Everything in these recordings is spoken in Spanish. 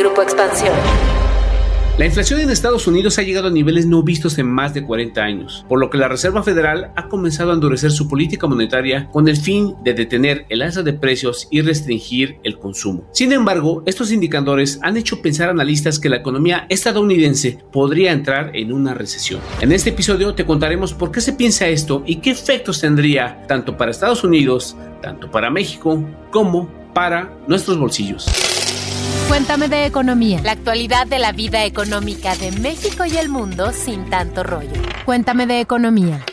Grupo Expansión. La inflación en Estados Unidos ha llegado a niveles no vistos en más de 40 años, por lo que la Reserva Federal ha comenzado a endurecer su política monetaria con el fin de detener el alza de precios y restringir el consumo. Sin embargo, estos indicadores han hecho pensar a analistas que la economía estadounidense podría entrar en una recesión. En este episodio te contaremos por qué se piensa esto y qué efectos tendría tanto para Estados Unidos, tanto para México, como para nuestros bolsillos. Cuéntame de economía. La actualidad de la vida económica de México y el mundo sin tanto rollo. Cuéntame de economía.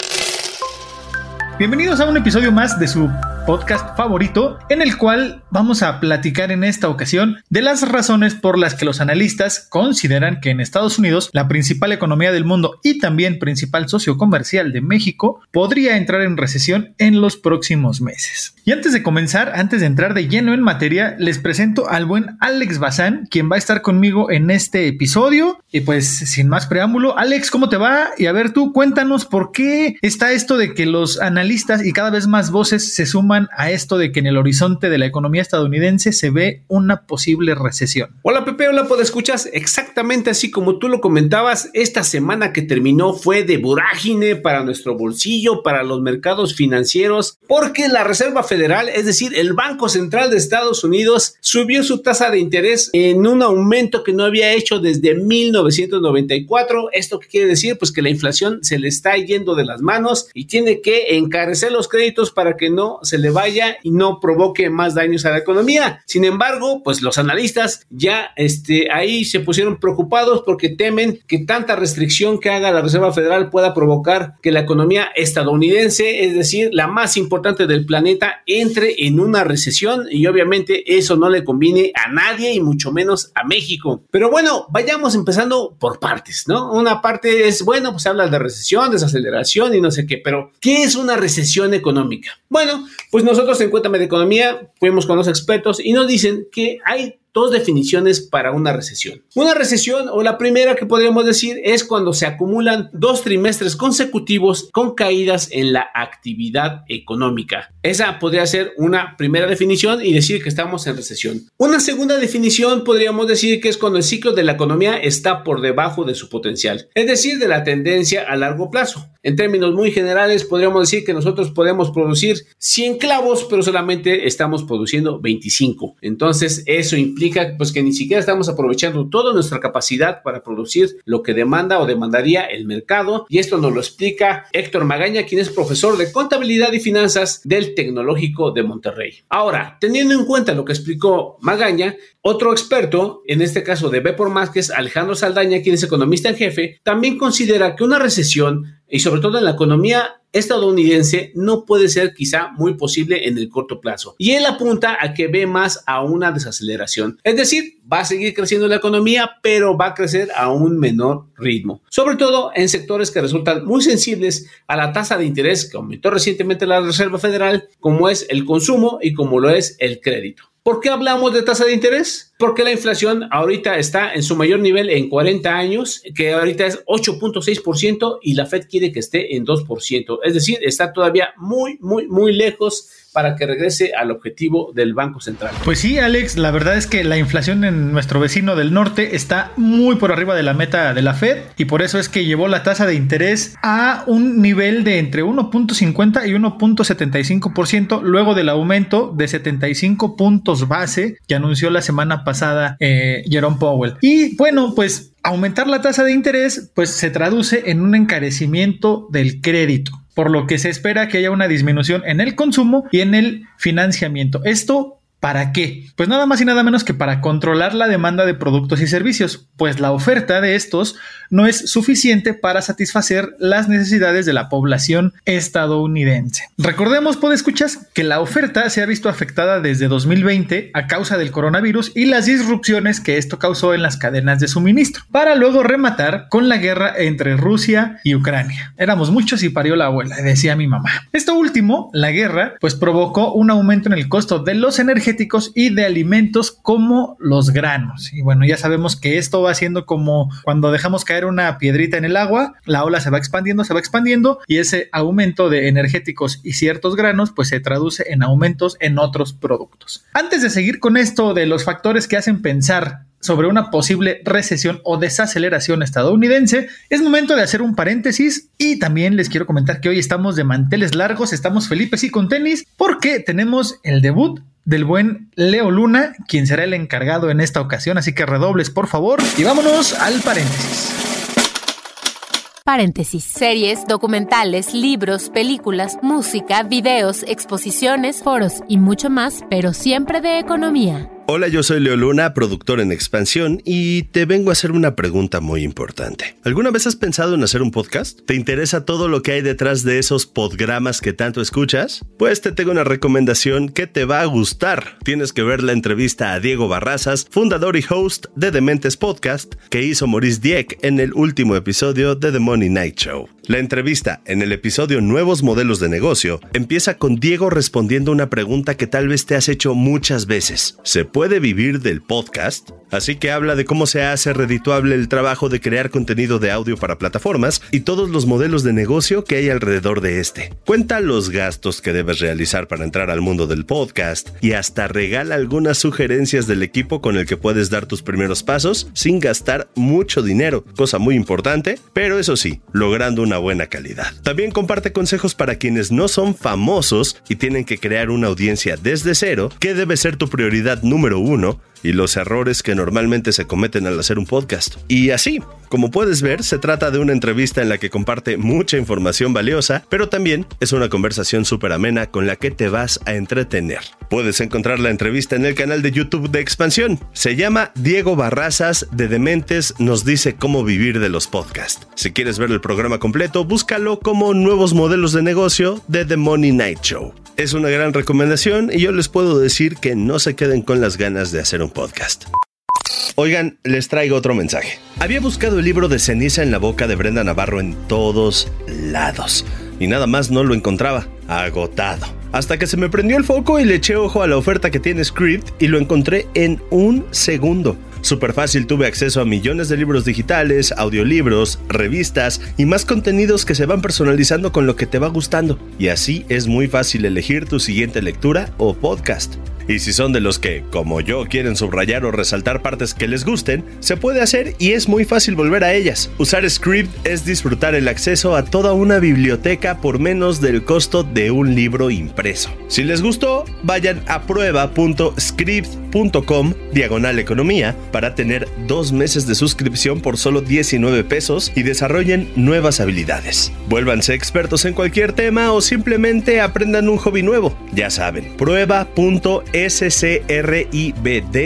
Bienvenidos a un episodio más de su podcast favorito, en el cual vamos a platicar en esta ocasión de las razones por las que los analistas consideran que en Estados Unidos, la principal economía del mundo y también principal socio comercial de México, podría entrar en recesión en los próximos meses. Y antes de comenzar, antes de entrar de lleno en materia, les presento al buen Alex Bazán, quien va a estar conmigo en este episodio. Y pues, sin más preámbulo, Alex, ¿cómo te va? Y a ver tú, cuéntanos por qué está esto de que los analistas y cada vez más voces se suman a esto de que en el horizonte de la economía estadounidense se ve una posible recesión. Hola Pepe, hola, ¿puedo escuchas? Exactamente así como tú lo comentabas, esta semana que terminó fue de vorágine para nuestro bolsillo, para los mercados financieros, porque la Reserva Federal, es decir, el Banco Central de Estados Unidos, subió su tasa de interés en un aumento que no había hecho desde 1994. ¿Esto quiere decir? Pues que la inflación se le está yendo de las manos y tiene que encarecer los créditos para que no se le vaya y no provoque más daños a la economía. Sin embargo, pues los analistas ya este, ahí se pusieron preocupados porque temen que tanta restricción que haga la Reserva Federal pueda provocar que la economía estadounidense, es decir, la más importante del planeta, entre en una recesión y obviamente eso no le conviene a nadie y mucho menos a México. Pero bueno, vayamos empezando por partes, ¿no? Una parte es, bueno, pues habla de recesión, desaceleración y no sé qué, pero ¿qué es una recesión económica? Bueno, pues nosotros en Cuéntame de Economía fuimos con los expertos y nos dicen que hay dos definiciones para una recesión. Una recesión o la primera que podríamos decir es cuando se acumulan dos trimestres consecutivos con caídas en la actividad económica. Esa podría ser una primera definición y decir que estamos en recesión. Una segunda definición podríamos decir que es cuando el ciclo de la economía está por debajo de su potencial, es decir, de la tendencia a largo plazo. En términos muy generales podríamos decir que nosotros podemos producir 100 clavos, pero solamente estamos produciendo 25. Entonces eso implica pues que ni siquiera estamos aprovechando toda nuestra capacidad para producir lo que demanda o demandaría el mercado y esto nos lo explica Héctor Magaña, quien es profesor de contabilidad y finanzas del Tecnológico de Monterrey. Ahora, teniendo en cuenta lo que explicó Magaña, otro experto, en este caso de B por más, Alejandro Saldaña, quien es economista en jefe, también considera que una recesión y sobre todo en la economía estadounidense no puede ser quizá muy posible en el corto plazo. Y él apunta a que ve más a una desaceleración. Es decir, va a seguir creciendo la economía, pero va a crecer a un menor ritmo. Sobre todo en sectores que resultan muy sensibles a la tasa de interés que aumentó recientemente la Reserva Federal, como es el consumo y como lo es el crédito. ¿Por qué hablamos de tasa de interés? Porque la inflación ahorita está en su mayor nivel en 40 años, que ahorita es 8.6% y la Fed quiere que esté en 2%. Es decir, está todavía muy, muy, muy lejos para que regrese al objetivo del Banco Central. Pues sí, Alex, la verdad es que la inflación en nuestro vecino del norte está muy por arriba de la meta de la Fed y por eso es que llevó la tasa de interés a un nivel de entre 1.50 y 1.75% luego del aumento de 75 puntos base que anunció la semana pasada eh, Jerome Powell. Y bueno, pues aumentar la tasa de interés pues se traduce en un encarecimiento del crédito por lo que se espera que haya una disminución en el consumo y en el financiamiento. Esto ¿Para qué? Pues nada más y nada menos que para controlar la demanda de productos y servicios, pues la oferta de estos no es suficiente para satisfacer las necesidades de la población estadounidense. Recordemos, escuchas, que la oferta se ha visto afectada desde 2020 a causa del coronavirus y las disrupciones que esto causó en las cadenas de suministro, para luego rematar con la guerra entre Rusia y Ucrania. Éramos muchos y parió la abuela, decía mi mamá. Esto último, la guerra, pues provocó un aumento en el costo de los energéticos y de alimentos como los granos. Y bueno, ya sabemos que esto va siendo como cuando dejamos caer una piedrita en el agua, la ola se va expandiendo, se va expandiendo y ese aumento de energéticos y ciertos granos pues se traduce en aumentos en otros productos. Antes de seguir con esto de los factores que hacen pensar sobre una posible recesión o desaceleración estadounidense, es momento de hacer un paréntesis y también les quiero comentar que hoy estamos de manteles largos, estamos felices y con tenis porque tenemos el debut del buen Leo Luna, quien será el encargado en esta ocasión, así que redobles por favor y vámonos al paréntesis. Paréntesis. Series, documentales, libros, películas, música, videos, exposiciones, foros y mucho más, pero siempre de economía. Hola, yo soy Leo Luna, productor en Expansión, y te vengo a hacer una pregunta muy importante. ¿Alguna vez has pensado en hacer un podcast? ¿Te interesa todo lo que hay detrás de esos podgramas que tanto escuchas? Pues te tengo una recomendación que te va a gustar. Tienes que ver la entrevista a Diego Barrazas, fundador y host de Dementes Podcast, que hizo Maurice Dieck en el último episodio de The Money Night Show. La entrevista en el episodio Nuevos Modelos de Negocio empieza con Diego respondiendo una pregunta que tal vez te has hecho muchas veces. ¿Se puede vivir del podcast? Así que habla de cómo se hace redituable el trabajo de crear contenido de audio para plataformas y todos los modelos de negocio que hay alrededor de este. Cuenta los gastos que debes realizar para entrar al mundo del podcast y hasta regala algunas sugerencias del equipo con el que puedes dar tus primeros pasos sin gastar mucho dinero, cosa muy importante, pero eso sí, logrando una buena calidad. También comparte consejos para quienes no son famosos y tienen que crear una audiencia desde cero, que debe ser tu prioridad número uno y los errores que normalmente se cometen al hacer un podcast. Y así, como puedes ver, se trata de una entrevista en la que comparte mucha información valiosa, pero también es una conversación súper amena con la que te vas a entretener. Puedes encontrar la entrevista en el canal de YouTube de Expansión. Se llama Diego Barrazas de Dementes nos dice cómo vivir de los podcasts. Si quieres ver el programa completo, búscalo como Nuevos Modelos de Negocio de The Money Night Show. Es una gran recomendación y yo les puedo decir que no se queden con las ganas de hacer un podcast. Oigan, les traigo otro mensaje. Había buscado el libro de Ceniza en la boca de Brenda Navarro en todos lados y nada más no lo encontraba. Agotado. Hasta que se me prendió el foco y le eché ojo a la oferta que tiene Script y lo encontré en un segundo. Súper fácil tuve acceso a millones de libros digitales, audiolibros, revistas y más contenidos que se van personalizando con lo que te va gustando. Y así es muy fácil elegir tu siguiente lectura o podcast. Y si son de los que, como yo, quieren subrayar o resaltar partes que les gusten, se puede hacer y es muy fácil volver a ellas. Usar Script es disfrutar el acceso a toda una biblioteca por menos del costo de un libro impreso. Si les gustó, vayan a prueba.script.com diagonal economía para tener dos meses de suscripción por solo 19 pesos y desarrollen nuevas habilidades. Vuélvanse expertos en cualquier tema o simplemente aprendan un hobby nuevo. Ya saben, prueba.script scribd.com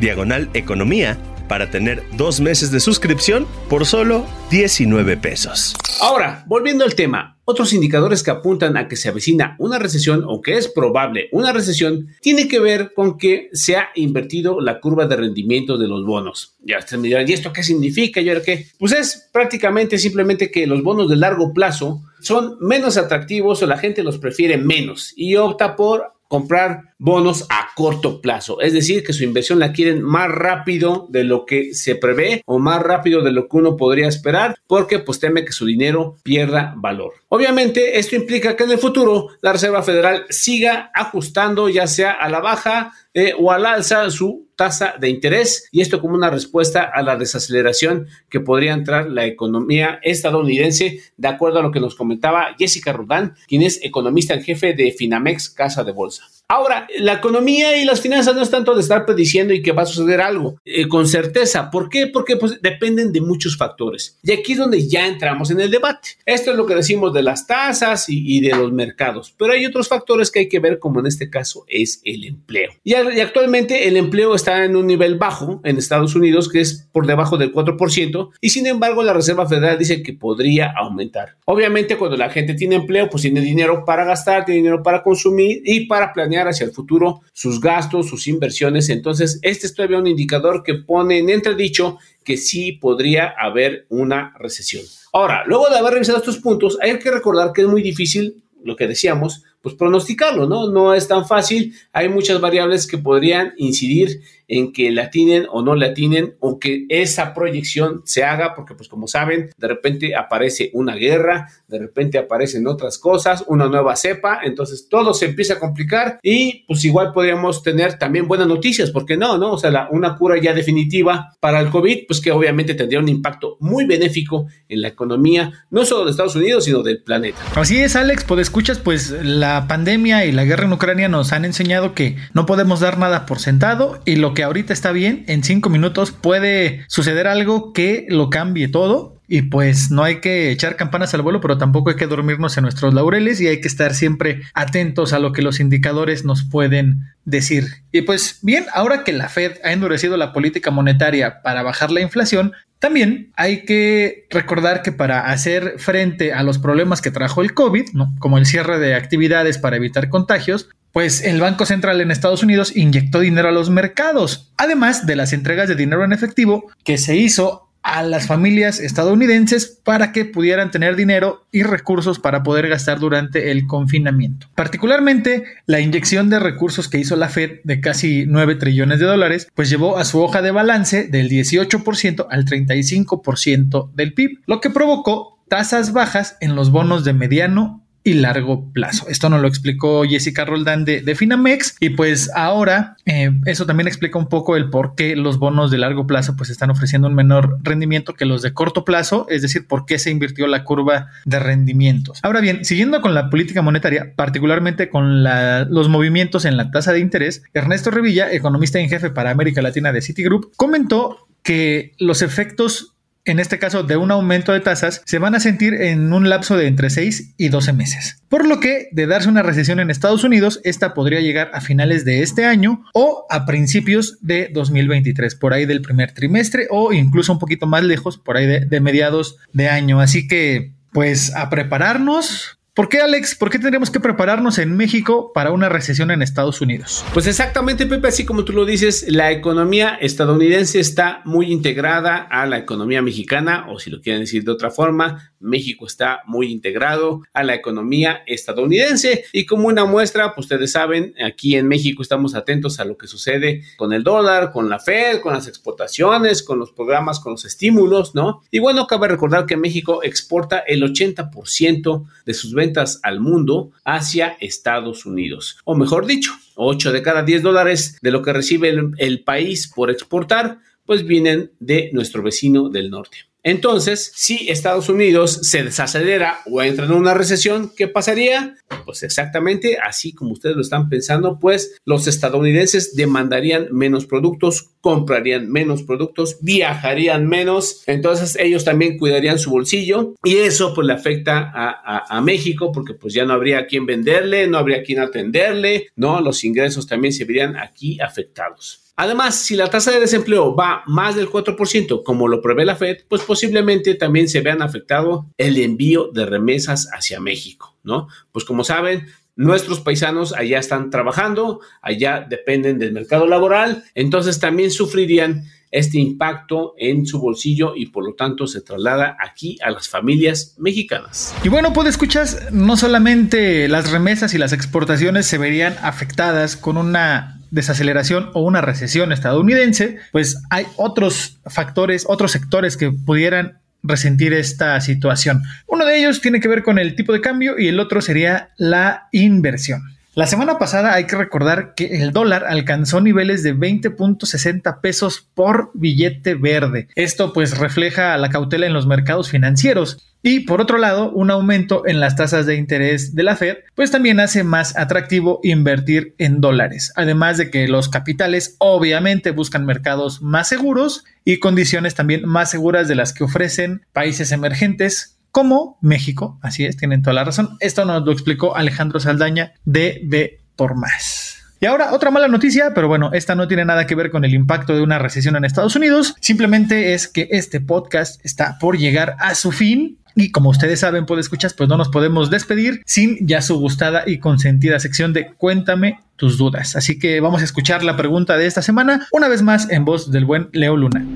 diagonal economía para tener dos meses de suscripción por solo 19 pesos. Ahora, volviendo al tema, otros indicadores que apuntan a que se avecina una recesión o que es probable una recesión tiene que ver con que se ha invertido la curva de rendimiento de los bonos. Ya ustedes me dirán, ¿y esto qué significa? ¿Y ahora qué? Pues es prácticamente simplemente que los bonos de largo plazo son menos atractivos o la gente los prefiere menos y opta por comprar bonos a corto plazo, es decir, que su inversión la quieren más rápido de lo que se prevé o más rápido de lo que uno podría esperar, porque pues teme que su dinero pierda valor. Obviamente, esto implica que en el futuro la Reserva Federal siga ajustando ya sea a la baja eh, o al alza su tasa de interés y esto como una respuesta a la desaceleración que podría entrar la economía estadounidense, de acuerdo a lo que nos comentaba Jessica Rudán, quien es economista en jefe de Finamex Casa de Bolsa. Ahora, la economía y las finanzas no es tanto de estar prediciendo y que va a suceder algo eh, con certeza. ¿Por qué? Porque pues, dependen de muchos factores. Y aquí es donde ya entramos en el debate. Esto es lo que decimos de las tasas y, de los mercados. Pero hay otros factores que hay que ver, como en este caso es el empleo. Y, y actualmente el empleo está en un nivel bajo en Estados Unidos, que es por debajo del 4%. Y sin embargo, la Reserva Federal dice que podría aumentar. Obviamente, cuando la gente tiene empleo, pues tiene dinero para gastar, tiene dinero para consumir y para planear hacia el futuro sus gastos, sus inversiones. Entonces, este es todavía un indicador que pone en entredicho que sí podría haber una recesión. Ahora, luego de haber revisado estos puntos, hay que recordar que es muy difícil, lo que decíamos, pues pronosticarlo, ¿no? No es tan fácil, hay muchas variables que podrían incidir en que la atinen o no la atinen o que esa proyección se haga, porque pues como saben, de repente aparece una guerra, de repente aparecen otras cosas, una nueva cepa, entonces todo se empieza a complicar y pues igual podríamos tener también buenas noticias, porque no, ¿no? O sea, una cura ya definitiva para el COVID, pues que obviamente tendría un impacto muy benéfico en la economía, no solo de Estados Unidos, sino del planeta. Así es, Alex, pues escuchas, pues la pandemia y la guerra en Ucrania nos han enseñado que no podemos dar nada por sentado y lo que ahorita está bien, en cinco minutos puede suceder algo que lo cambie todo. Y pues no hay que echar campanas al vuelo, pero tampoco hay que dormirnos en nuestros laureles y hay que estar siempre atentos a lo que los indicadores nos pueden decir. Y pues bien, ahora que la Fed ha endurecido la política monetaria para bajar la inflación, también hay que recordar que para hacer frente a los problemas que trajo el COVID, como el cierre de actividades para evitar contagios, pues el Banco Central en Estados Unidos inyectó dinero a los mercados, además de las entregas de dinero en efectivo que se hizo a las familias estadounidenses para que pudieran tener dinero y recursos para poder gastar durante el confinamiento. Particularmente, la inyección de recursos que hizo la Fed de casi 9 trillones de dólares, pues llevó a su hoja de balance del 18% al 35% del PIB, lo que provocó tasas bajas en los bonos de mediano y largo plazo. Esto nos lo explicó Jessica Roldán de, Finamex y pues ahora eh, eso también explica un poco el por qué los bonos de largo plazo pues están ofreciendo un menor rendimiento que los de corto plazo, es decir, por qué se invirtió la curva de rendimientos. Ahora bien, siguiendo con la política monetaria, particularmente con los movimientos en la tasa de interés, Ernesto Revilla, economista en jefe para América Latina de Citigroup, comentó que los efectos en este caso de un aumento de tasas, se van a sentir en un lapso de entre 6 y 12 meses. Por lo que, de darse una recesión en Estados Unidos, esta podría llegar a finales de este año o a principios de 2023, por ahí del primer trimestre o incluso un poquito más lejos, por ahí de, de mediados de año. Así que, pues a prepararnos ¿Por qué, Alex? ¿Por qué tendríamos que prepararnos en México para una recesión en Estados Unidos? Pues exactamente, Pepe, así como tú lo dices, la economía estadounidense está muy integrada a la economía mexicana, o si lo quieren decir de otra forma, México está muy integrado a la economía estadounidense. Y como una muestra, pues ustedes saben, aquí en México estamos atentos a lo que sucede con el dólar, con la Fed, con las exportaciones, con los programas, con los estímulos, ¿no? Y bueno, cabe recordar que México exporta el 80% de sus ventas al mundo hacia Estados Unidos. O mejor dicho, 8 de cada 10 dólares de lo que recibe el, el país por exportar, pues vienen de nuestro vecino del norte. Entonces, si Estados Unidos se desacelera o entra en una recesión, ¿qué pasaría? Pues exactamente así como ustedes lo están pensando, pues los estadounidenses demandarían menos productos, comprarían menos productos, viajarían menos, entonces ellos también cuidarían su bolsillo y eso pues le afecta a, México porque pues ya no habría quien venderle, no habría quien atenderle, ¿no? Los ingresos también se verían aquí afectados. Además, si la tasa de desempleo va más del 4%, como lo prevé la Fed, pues posiblemente también se vean afectado el envío de remesas hacia México, ¿no? Pues como saben, nuestros paisanos allá están trabajando, allá dependen del mercado laboral, entonces también sufrirían este impacto en su bolsillo y por lo tanto se traslada aquí a las familias mexicanas. Y bueno, pues escuchas, no solamente las remesas y las exportaciones se verían afectadas con una desaceleración o una recesión estadounidense, pues hay otros factores, otros sectores que pudieran resentir esta situación. Uno de ellos tiene que ver con el tipo de cambio y el otro sería la inversión. La semana pasada hay que recordar que el dólar alcanzó niveles de 20.60 pesos por billete verde. Esto pues refleja la cautela en los mercados financieros. Y por otro lado, un aumento en las tasas de interés de la Fed, pues también hace más atractivo invertir en dólares. Además de que los capitales obviamente buscan mercados más seguros y condiciones también más seguras de las que ofrecen países emergentes como México. Así es, tienen toda la razón. Esto nos lo explicó Alejandro Saldaña de B por más. Y ahora otra mala noticia, pero bueno, esta no tiene nada que ver con el impacto de una recesión en Estados Unidos, simplemente es que este podcast está por llegar a su fin. Y como ustedes saben, puede escuchar, pues no nos podemos despedir sin ya su gustada y consentida sección de Cuéntame tus dudas. Así que vamos a escuchar la pregunta de esta semana, una vez más en voz del buen Leo Luna.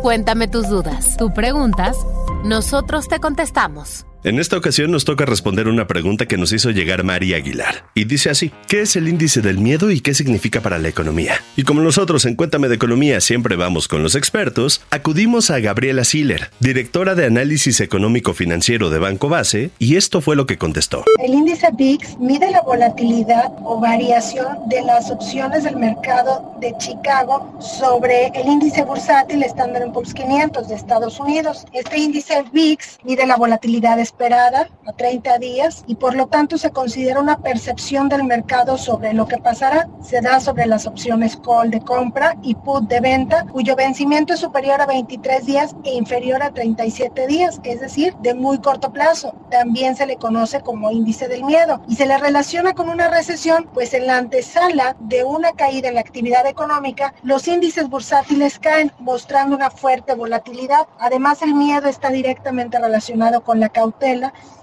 Cuéntame tus dudas. Tú preguntas, nosotros te contestamos. En esta ocasión nos toca responder una pregunta que nos hizo llegar María Aguilar. Y dice así, ¿qué es el índice del miedo y qué significa para la economía? Y como nosotros en Cuéntame de Economía siempre vamos con los expertos, acudimos a Gabriela Siller, directora de análisis económico financiero de Banco Base, y esto fue lo que contestó. El índice VIX mide la volatilidad o variación de las opciones del mercado de Chicago sobre el índice bursátil Standard Poor's 500 de Estados Unidos. Este índice VIX mide la volatilidad de esperada a 30 días y por lo tanto se considera una percepción del mercado sobre lo que pasará. Se da sobre las opciones call de compra y put de venta cuyo vencimiento es superior a 23 días e inferior a 37 días, es decir, de muy corto plazo. También se le conoce como índice del miedo y se le relaciona con una recesión, pues en la antesala de una caída en la actividad económica, los índices bursátiles caen mostrando una fuerte volatilidad. Además, el miedo está directamente relacionado con la cautela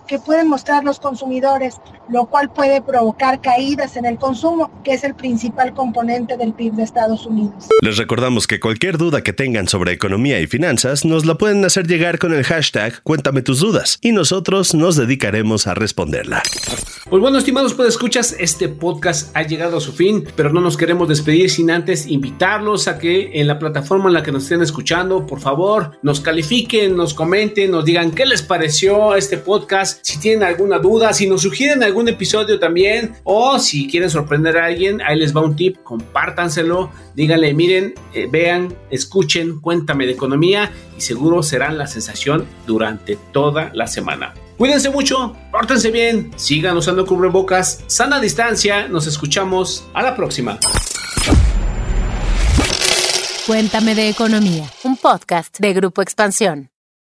que pueden mostrar los consumidores, lo cual puede provocar caídas en el consumo, que es el principal componente del PIB de Estados Unidos. Les recordamos que cualquier duda que tengan sobre economía y finanzas nos la pueden hacer llegar con el hashtag Cuéntame tus dudas y nosotros nos dedicaremos a responderla. Pues bueno, estimados escuchas, este podcast ha llegado a su fin, pero no nos queremos despedir sin antes invitarlos a que en la plataforma en la que nos estén escuchando, por favor, nos califiquen, nos comenten, nos digan qué les pareció este podcast, si tienen alguna duda, si nos sugieren algún episodio también, o si quieren sorprender a alguien, ahí les va un tip, compártanselo, díganle, miren, eh, vean, escuchen, cuéntame de economía y seguro serán la sensación durante toda la semana. Cuídense mucho, pórtense bien, sigan usando cubrebocas, sana distancia, nos escuchamos a la próxima. Cuéntame de economía, un podcast de Grupo Expansión.